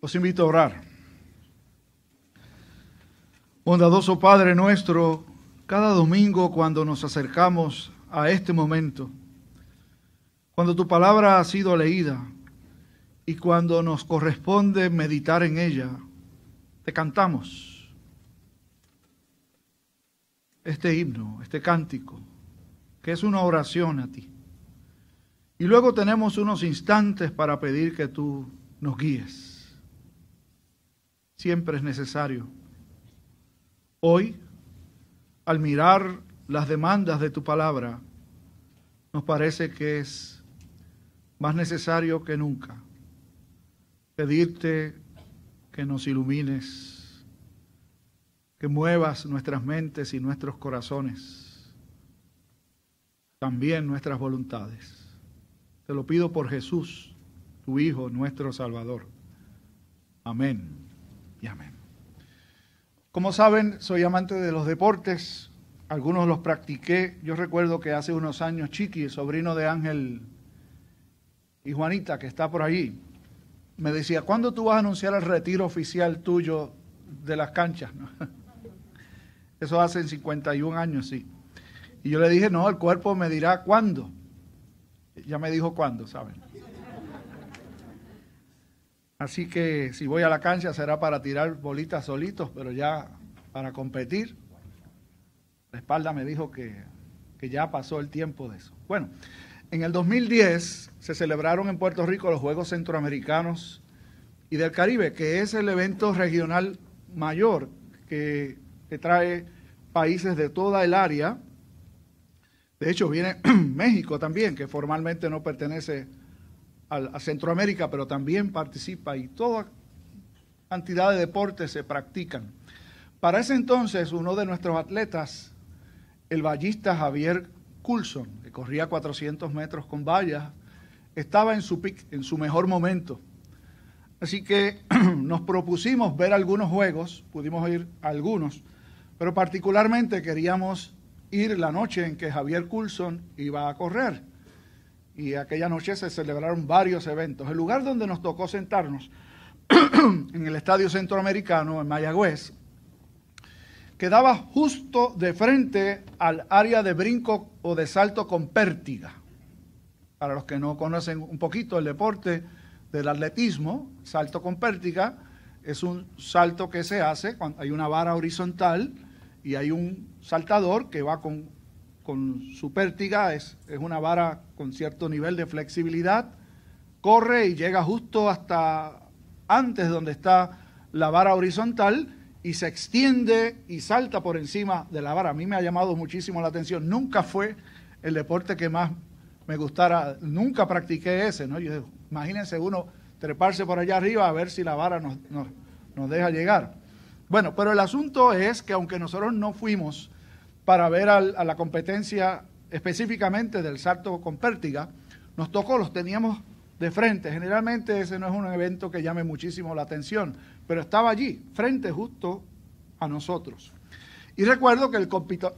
Os invito a orar. Bondadoso Padre nuestro, cada domingo cuando nos acercamos a este momento, cuando tu palabra ha sido leída y cuando nos corresponde meditar en ella, te cantamos este himno, este cántico, que es una oración a ti. Y luego tenemos unos instantes para pedir que tú nos guíes siempre es necesario. Hoy, al mirar las demandas de tu palabra, nos parece que es más necesario que nunca pedirte que nos ilumines, que muevas nuestras mentes y nuestros corazones, también nuestras voluntades. Te lo pido por Jesús, tu Hijo, nuestro Salvador. Amén y amén. Como saben, soy amante de los deportes, algunos los practiqué. Yo recuerdo que hace unos años Chiqui, sobrino de Ángel y Juanita, que está por allí, me decía, ¿cuándo tú vas a anunciar el retiro oficial tuyo de las canchas? Eso hace 51 años, sí. Y yo le dije, no, el cuerpo me dirá cuándo. Ya me dijo cuándo, ¿saben? Así que si voy a la cancha será para tirar bolitas solitos, pero ya para competir. La espalda me dijo que, que ya pasó el tiempo de eso. Bueno, en el 2010 se celebraron en Puerto Rico los Juegos Centroamericanos y del Caribe, que es el evento regional mayor que, que trae países de toda el área. De hecho, viene México también, que formalmente no pertenece a Centroamérica, pero también participa y toda cantidad de deportes se practican. Para ese entonces, uno de nuestros atletas, el vallista Javier Coulson, que corría 400 metros con vallas, estaba en su pic, en su mejor momento. Así que nos propusimos ver algunos juegos, pudimos ir a algunos, pero particularmente queríamos ir la noche en que Javier Coulson iba a correr y aquella noche se celebraron varios eventos. El lugar donde nos tocó sentarnos, en el Estadio Centroamericano, en Mayagüez, quedaba justo de frente al área de brinco o de salto con pértiga. Para los que no conocen un poquito el deporte del atletismo, salto con pértiga es un salto que se hace cuando hay una vara horizontal y hay un saltador que va con con su pértiga, es, es una vara con cierto nivel de flexibilidad, corre y llega justo hasta antes donde está la vara horizontal y se extiende y salta por encima de la vara. A mí me ha llamado muchísimo la atención. Nunca fue el deporte que más me gustara, nunca practiqué ese, ¿no? imagínense uno treparse por allá arriba a ver si la vara nos, nos, nos deja llegar. Bueno, pero el asunto es que aunque nosotros no fuimos para ver a la competencia específicamente del salto con pértiga, nos tocó, los teníamos de frente. Generalmente ese no es un evento que llame muchísimo la atención, pero estaba allí, frente justo a nosotros. Y recuerdo que el,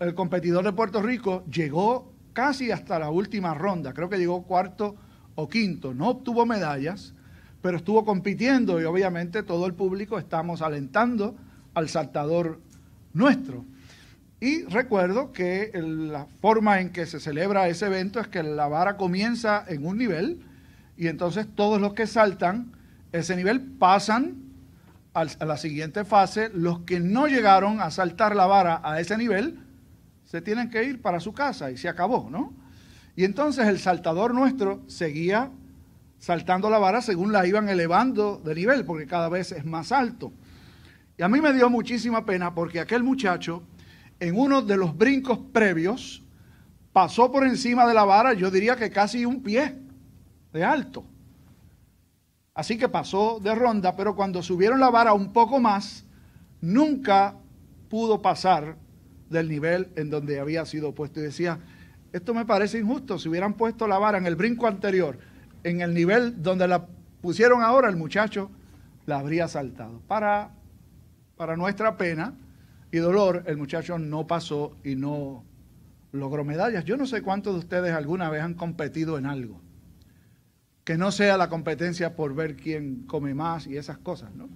el competidor de Puerto Rico llegó casi hasta la última ronda, creo que llegó cuarto o quinto, no obtuvo medallas, pero estuvo compitiendo y obviamente todo el público estamos alentando al saltador nuestro. Y recuerdo que la forma en que se celebra ese evento es que la vara comienza en un nivel y entonces todos los que saltan ese nivel pasan a la siguiente fase. Los que no llegaron a saltar la vara a ese nivel se tienen que ir para su casa y se acabó, ¿no? Y entonces el saltador nuestro seguía saltando la vara según la iban elevando de nivel, porque cada vez es más alto. Y a mí me dio muchísima pena porque aquel muchacho en uno de los brincos previos, pasó por encima de la vara, yo diría que casi un pie de alto. Así que pasó de ronda, pero cuando subieron la vara un poco más, nunca pudo pasar del nivel en donde había sido puesto. Y decía, esto me parece injusto, si hubieran puesto la vara en el brinco anterior, en el nivel donde la pusieron ahora, el muchacho la habría saltado. Para, para nuestra pena, y dolor, el muchacho no pasó y no logró medallas. Yo no sé cuántos de ustedes alguna vez han competido en algo. que no sea la competencia por ver quién come más y esas cosas, ¿no?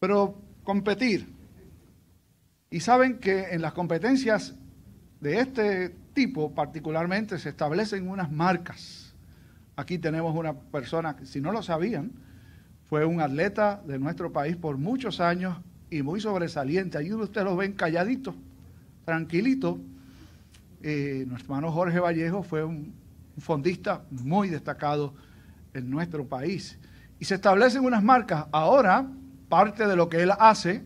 Pero competir. Y saben que en las competencias de este tipo particularmente se establecen unas marcas. Aquí tenemos una persona que, si no lo sabían, fue un atleta de nuestro país por muchos años y muy sobresaliente. Allí ustedes lo ven calladito, tranquilito. Eh, nuestro hermano Jorge Vallejo fue un, un fondista muy destacado en nuestro país. Y se establecen unas marcas. Ahora, parte de lo que él hace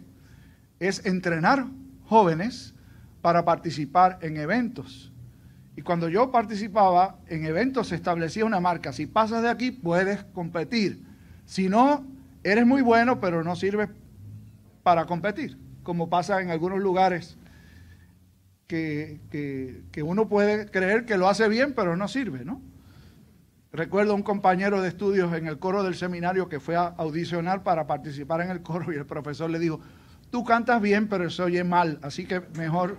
es entrenar jóvenes para participar en eventos. Y cuando yo participaba en eventos se establecía una marca. Si pasas de aquí puedes competir. Si no, eres muy bueno, pero no sirves para competir, como pasa en algunos lugares que, que, uno puede creer que lo hace bien, pero no sirve, ¿no? Recuerdo un compañero de estudios en el coro del seminario que fue a audicionar para participar en el coro y el profesor le dijo, tú cantas bien, pero se oye mal, así que mejor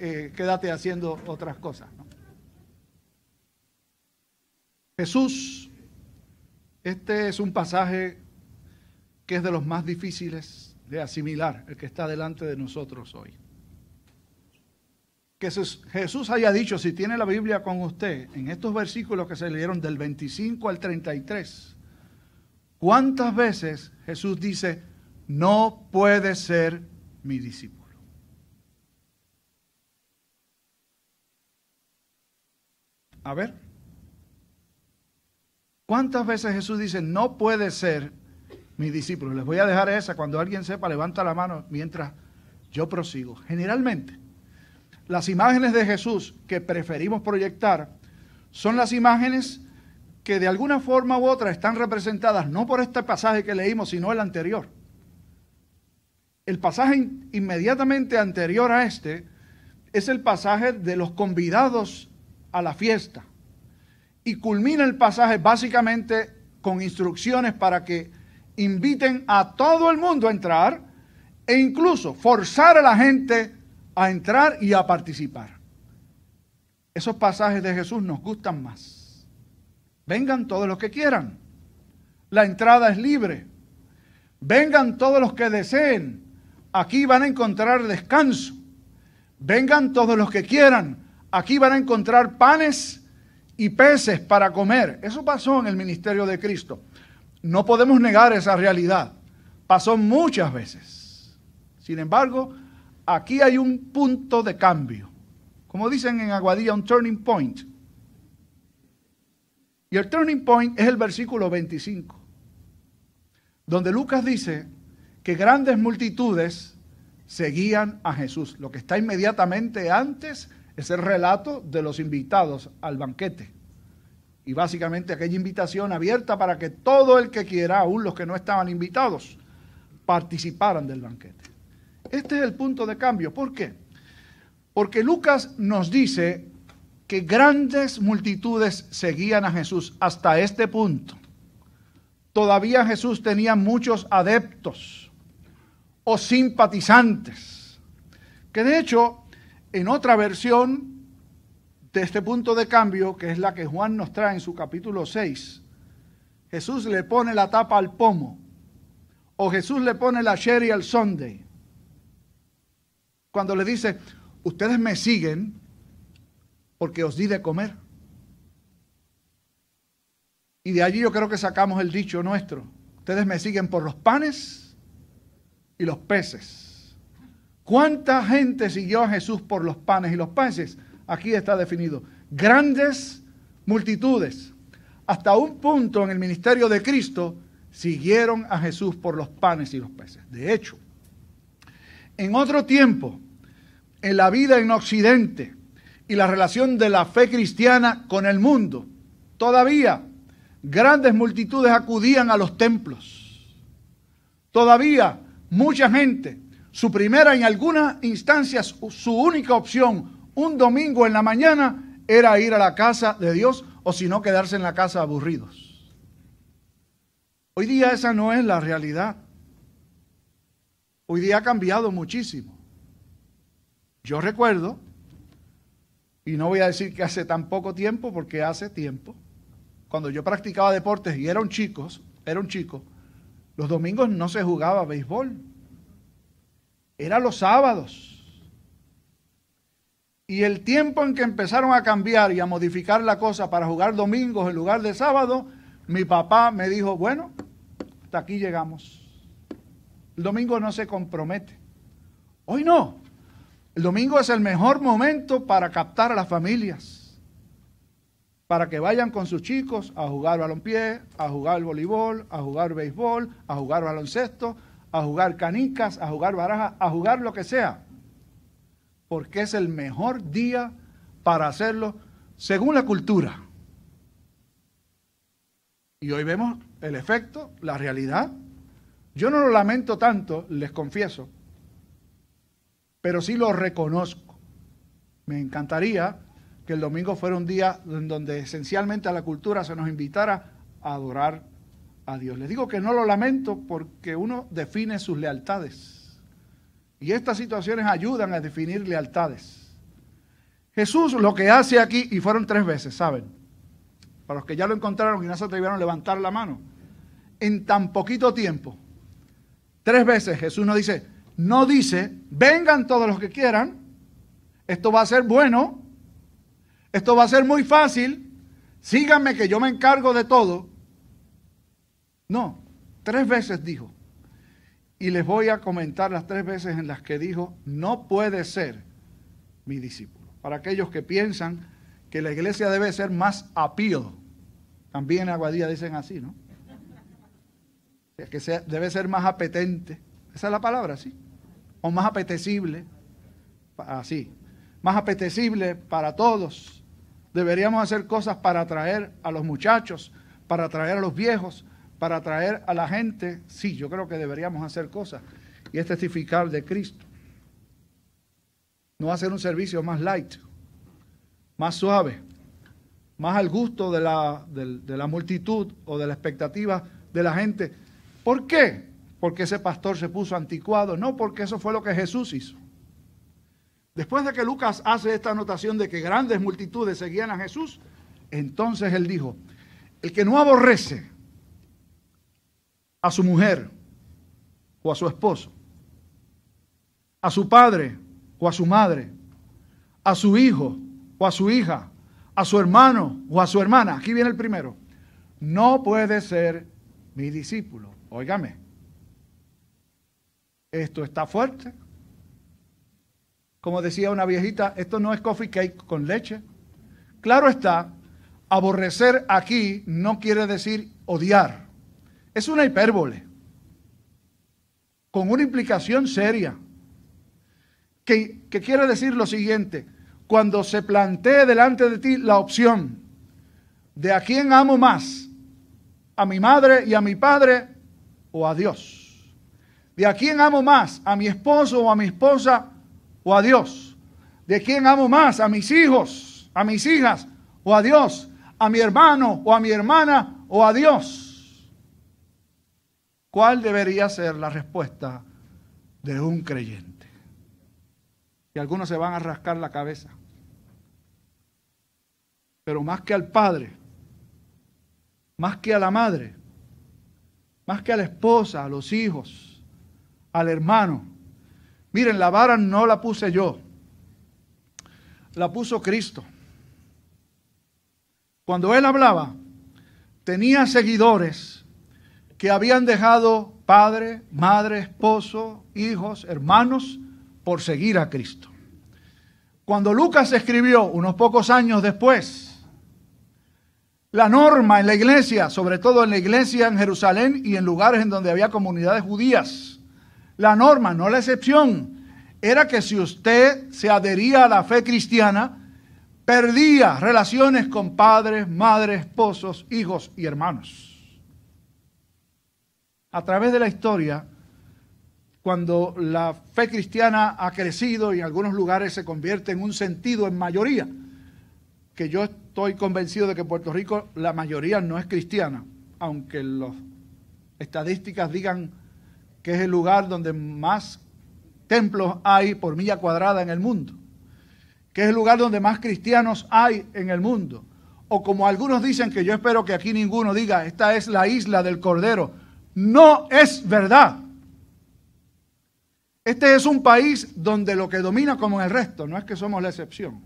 eh, quédate haciendo otras cosas. Jesús, este es un pasaje que es de los más difíciles de asimilar, el que está delante de nosotros hoy. Que Jesús haya dicho, si tiene la Biblia con usted, en estos versículos que se leyeron del 25 al 33, ¿cuántas veces Jesús dice, no puede ser mi discípulo. A ver, ¿cuántas veces Jesús dice, no puede ser mi discípulo? Les voy a dejar esa, cuando alguien sepa, levanta la mano mientras yo prosigo. Generalmente, las imágenes de Jesús que preferimos proyectar son las imágenes que de alguna forma u otra están representadas no por este pasaje que leímos, sino el anterior. El pasaje inmediatamente anterior a este es el pasaje de los convidados a la fiesta. Y culmina el pasaje básicamente con instrucciones para que inviten a todo el mundo a entrar e incluso forzar a la gente a entrar y a participar. Esos pasajes de Jesús nos gustan más. Vengan todos los que quieran. La entrada es libre. Vengan todos los que deseen aquí van a encontrar descanso. Vengan todos los que quieran, aquí van a encontrar panes y peces para comer. Eso pasó en el ministerio de Cristo. No podemos negar esa realidad. Pasó muchas veces. Sin embargo, aquí hay un punto de cambio. Como dicen en Aguadilla, un turning point. Y el turning point es el versículo 25, donde Lucas dice, que grandes multitudes seguían a Jesús. Lo que está inmediatamente antes es el relato de los invitados al banquete. Y básicamente aquella invitación abierta para que todo el que quiera, aún los que no estaban invitados, participaran del banquete. Este es el punto de cambio. ¿Por qué? Porque Lucas nos dice que grandes multitudes seguían a Jesús hasta este punto. Todavía Jesús tenía muchos adeptos o simpatizantes. Que de hecho, en otra versión de este punto de cambio, que es la que Juan nos trae en su capítulo 6, Jesús le pone la tapa al pomo, o Jesús le pone la sherry al sunday. Cuando le dice, ustedes me siguen porque os di de comer. Y de allí yo creo que sacamos el dicho nuestro. Ustedes me siguen por los panes y los peces. ¿Cuánta gente siguió a Jesús por los panes y los peces? Aquí está definido. Grandes multitudes. Hasta un punto en el ministerio de Cristo siguieron a Jesús por los panes y los peces. De hecho, en otro tiempo, en la vida en Occidente y la relación de la fe cristiana con el mundo, todavía grandes multitudes acudían a los templos. Todavía mucha gente, su primera en algunas instancias, su única opción, un domingo en la mañana, era ir a la casa de Dios o si no quedarse en la casa aburridos. Hoy día esa no es la realidad. Hoy día ha cambiado muchísimo. Yo recuerdo, y no voy a decir que hace tan poco tiempo, porque hace tiempo, cuando yo practicaba deportes y era un chico, era un chico, los domingos no se jugaba béisbol. Era los sábados. Y el tiempo en que empezaron a cambiar y a modificar la cosa para jugar domingos en lugar de sábado, mi papá me dijo, bueno, hasta aquí llegamos. El domingo no se compromete. Hoy no. El domingo es el mejor momento para captar a las familias, para que vayan con sus chicos a jugar balompié, a jugar voleibol, a jugar béisbol, a jugar baloncesto, a jugar canicas, a jugar baraja, a jugar lo que sea porque es el mejor día para hacerlo según la cultura. Y hoy vemos el efecto, la realidad. Yo no lo lamento tanto, les confieso, pero sí lo reconozco. Me encantaría que el domingo fuera un día en donde esencialmente a la cultura se nos invitara a adorar a Dios. Les digo que no lo lamento porque uno define sus lealtades. Y estas situaciones ayudan a definir lealtades. Jesús lo que hace aquí, y fueron tres veces, ¿saben? Para los que ya lo encontraron y no se atrevieron a levantar la mano, en tan poquito tiempo, tres veces Jesús no dice, no dice, vengan todos los que quieran, esto va a ser bueno, esto va a ser muy fácil, síganme que yo me encargo de todo. No, tres veces dijo, y les voy a comentar las tres veces en las que dijo, no puede ser mi discípulo. Para aquellos que piensan que la iglesia debe ser más appeal. También en Aguadilla dicen así, ¿no? Que debe ser más apetente. Esa es la palabra, ¿sí? O más apetecible. Así. Más apetecible para todos. Deberíamos hacer cosas para atraer a los muchachos, para atraer a los viejos, para atraer a la gente, sí, yo creo que deberíamos hacer cosas y es testificar de Cristo. No hacer un servicio más light, más suave, más al gusto de la, de la multitud o de la expectativa de la gente. ¿Por qué? Porque ese pastor se puso anticuado, no porque eso fue lo que Jesús hizo. Después de que Lucas hace esta anotación de que grandes multitudes seguían a Jesús, entonces él dijo, el que no aborrece a su mujer o a su esposo, a su padre o a su madre, a su hijo o a su hija, a su hermano o a su hermana. Aquí viene el primero. No puede ser mi discípulo. Óigame. Esto está fuerte. Como decía una viejita, esto no es coffee cake con leche. Claro está, aborrecer aquí no quiere decir odiar. Es una hipérbole, con una implicación seria, que, quiere decir lo siguiente, cuando se plantee delante de ti la opción de a quién amo más, a mi madre y a mi padre o a Dios, de a quién amo más, a mi esposo o a mi esposa o a Dios, de quién amo más, a mis hijos, a mis hijas o a Dios, a mi hermano o a mi hermana o a Dios. ¿Cuál debería ser la respuesta de un creyente? Y algunos se van a rascar la cabeza. Pero más que al padre, más que a la madre, más que a la esposa, a los hijos, al hermano. Miren, la vara no la puse yo, la puso Cristo. Cuando él hablaba, tenía seguidores que habían dejado padre, madre, esposo, hijos, hermanos, por seguir a Cristo. Cuando Lucas escribió, unos pocos años después, la norma en la iglesia, sobre todo en la iglesia en Jerusalén y en lugares en donde había comunidades judías, la norma, no la excepción, era que si usted se adhería a la fe cristiana, perdía relaciones con padres, madres, esposos, hijos y hermanos a través de la historia, cuando la fe cristiana ha crecido y en algunos lugares se convierte en un sentido en mayoría, que yo estoy convencido de que en Puerto Rico la mayoría no es cristiana, aunque las estadísticas digan que es el lugar donde más templos hay por milla cuadrada en el mundo, que es el lugar donde más cristianos hay en el mundo, o como algunos dicen que yo espero que aquí ninguno diga, esta es la isla del Cordero. No es verdad. Este es un país donde lo que domina como en el resto, no es que somos la excepción,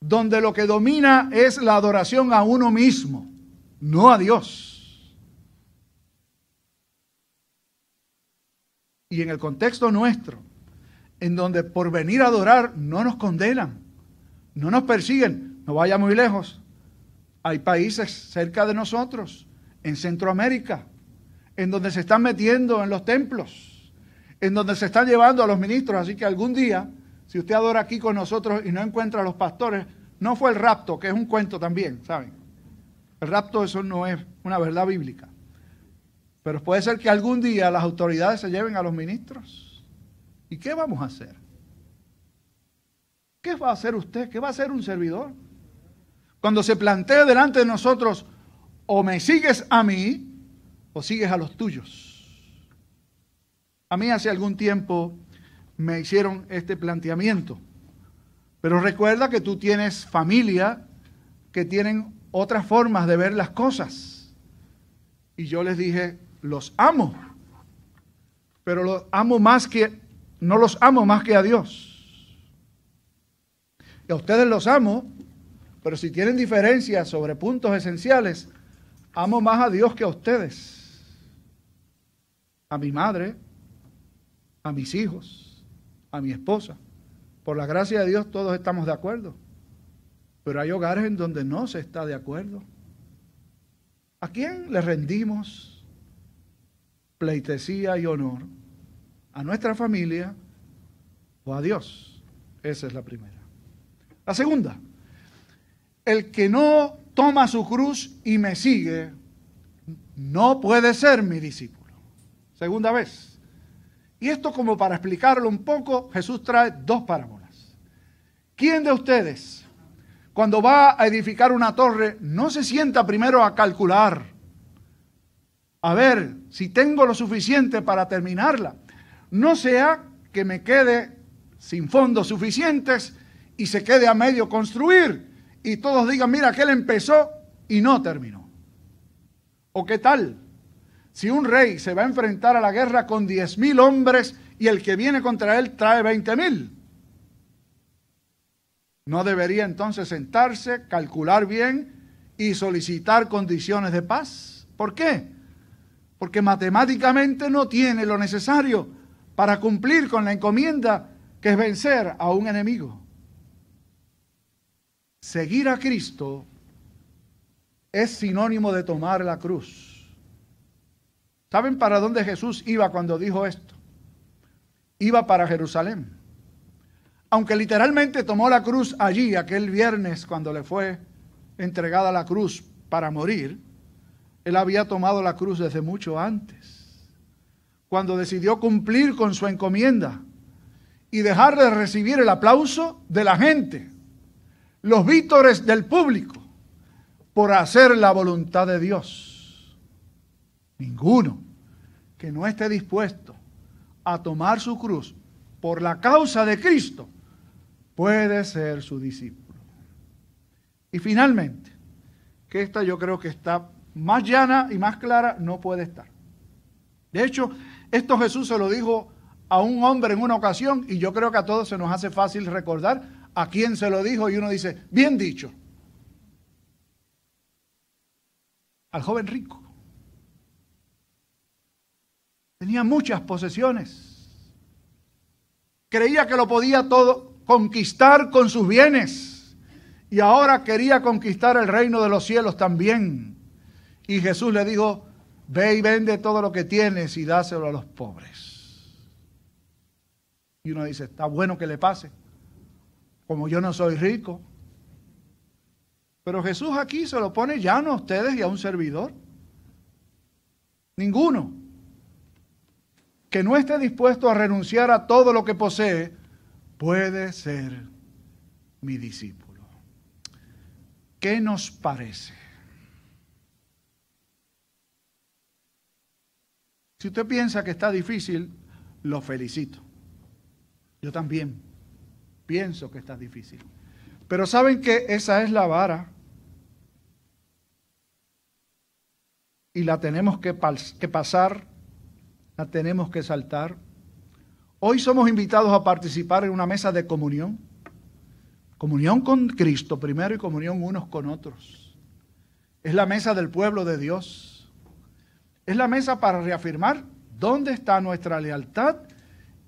donde lo que domina es la adoración a uno mismo, no a Dios. Y en el contexto nuestro, en donde por venir a adorar no nos condenan, no nos persiguen, no vaya muy lejos. Hay países cerca de nosotros, en Centroamérica, en donde se están metiendo en los templos, en donde se están llevando a los ministros. Así que algún día, si usted adora aquí con nosotros y no encuentra a los pastores, no fue el rapto, que es un cuento también, ¿saben? El rapto eso no es una verdad bíblica. Pero puede ser que algún día las autoridades se lleven a los ministros. ¿Y qué vamos a hacer? ¿Qué va a hacer usted? ¿Qué va a hacer un servidor? Cuando se plantee delante de nosotros, o me sigues a mí, o sigues a los tuyos. A mí hace algún tiempo me hicieron este planteamiento. Pero recuerda que tú tienes familia que tienen otras formas de ver las cosas. Y yo les dije, los amo, pero los amo más que, no los amo más que a Dios. Y a ustedes los amo, pero si tienen diferencias sobre puntos esenciales, amo más a Dios que a ustedes. A mi madre, a mis hijos, a mi esposa. Por la gracia de Dios todos estamos de acuerdo. Pero hay hogares en donde no se está de acuerdo. ¿A quién le rendimos pleitesía y honor a nuestra familia o a Dios. Esa es la primera. La segunda, el que no toma su cruz y me sigue, no puede ser mi discípulo. Segunda vez. Y esto como para explicarlo un poco, Jesús trae dos parábolas. ¿Quién de ustedes, cuando va a edificar una torre, no se sienta primero a calcular a ver si tengo lo suficiente para terminarla. No sea que me quede sin fondos suficientes y se quede a medio construir y todos digan, mira, que él empezó y no terminó. ¿O qué tal? Si un rey se va a enfrentar a la guerra con diez mil hombres y el que viene contra él trae veinte mil. ¿No debería entonces sentarse, calcular bien y solicitar condiciones de paz? ¿Por qué? porque matemáticamente no tiene lo necesario para cumplir con la encomienda que es vencer a un enemigo. Seguir a Cristo es sinónimo de tomar la cruz. ¿Saben para dónde Jesús iba cuando dijo esto? Iba para Jerusalén. Aunque literalmente tomó la cruz allí aquel viernes cuando le fue entregada la cruz para morir, él había tomado la cruz desde mucho antes, cuando decidió cumplir con su encomienda y dejar de recibir el aplauso de la gente, los vítores del público, por hacer la voluntad de Dios. Ninguno que no esté dispuesto a tomar su cruz por la causa de Cristo puede ser su discípulo. Y finalmente, que esta yo creo que está más llana y más clara no puede estar. De hecho, esto Jesús se lo dijo a un hombre en una ocasión y yo creo que a todos se nos hace fácil recordar a quién se lo dijo y uno dice, bien dicho, al joven rico. Tenía muchas posesiones. Creía que lo podía todo conquistar con sus bienes y ahora quería conquistar el reino de los cielos también. Y Jesús le dijo, ve y vende todo lo que tienes y dáselo a los pobres. Y uno dice, está bueno que le pase, como yo no soy rico. Pero Jesús aquí se lo pone llano a ustedes y a un servidor. Ninguno que no esté dispuesto a renunciar a todo lo que posee puede ser mi discípulo. ¿Qué nos parece? Si usted piensa que está difícil, lo felicito. Yo también pienso que está difícil. Pero saben que esa es la vara y la tenemos que, que pasar, la tenemos que saltar. Hoy somos invitados a participar en una mesa de comunión. Comunión con Cristo primero y comunión unos con otros. Es la mesa del pueblo de Dios. Es la mesa para reafirmar dónde está nuestra lealtad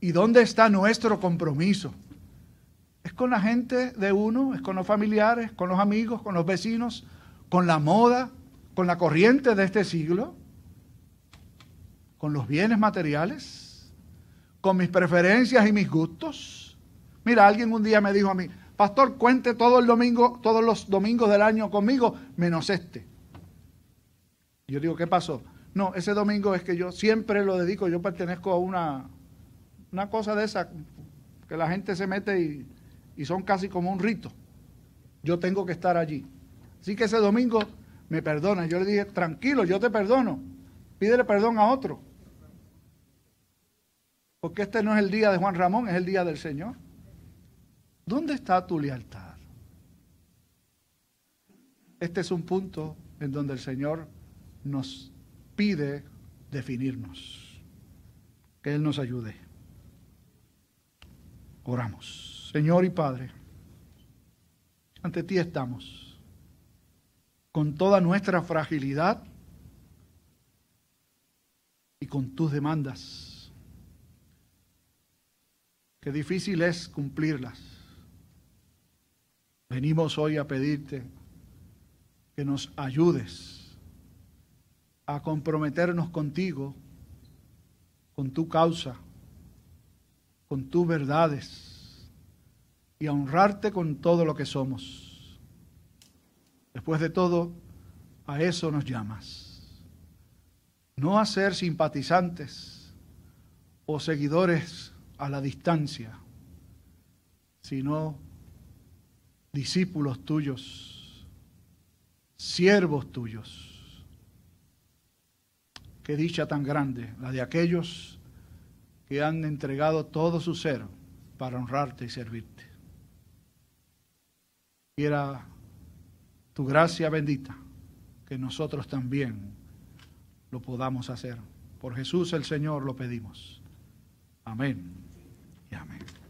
y dónde está nuestro compromiso. Es con la gente de uno, es con los familiares, con los amigos, con los vecinos, con la moda, con la corriente de este siglo, con los bienes materiales, con mis preferencias y mis gustos. Mira, alguien un día me dijo a mí, pastor, cuente todo el domingo, todos los domingos del año conmigo, menos este. Yo digo, ¿qué pasó? No, ese domingo es que yo siempre lo dedico, yo pertenezco a una, una cosa de esa, que la gente se mete y, y son casi como un rito. Yo tengo que estar allí. Así que ese domingo me perdona. Yo le dije, tranquilo, yo te perdono. Pídele perdón a otro. Porque este no es el día de Juan Ramón, es el día del Señor. ¿Dónde está tu lealtad? Este es un punto en donde el Señor nos pide definirnos. Que Él nos ayude. Oramos. Señor y Padre, ante ti estamos con toda nuestra fragilidad y con tus demandas. Qué difícil es cumplirlas. Venimos hoy a pedirte que nos ayudes a comprometernos contigo, con tu causa, con tus verdades y a honrarte con todo lo que somos. Después de todo, a eso nos llamas. No a ser simpatizantes o seguidores a la distancia, sino discípulos tuyos, siervos tuyos. Qué dicha tan grande, la de aquellos que han entregado todo su ser para honrarte y servirte. Quiera tu gracia bendita, que nosotros también lo podamos hacer. Por Jesús el Señor lo pedimos. Amén y amén.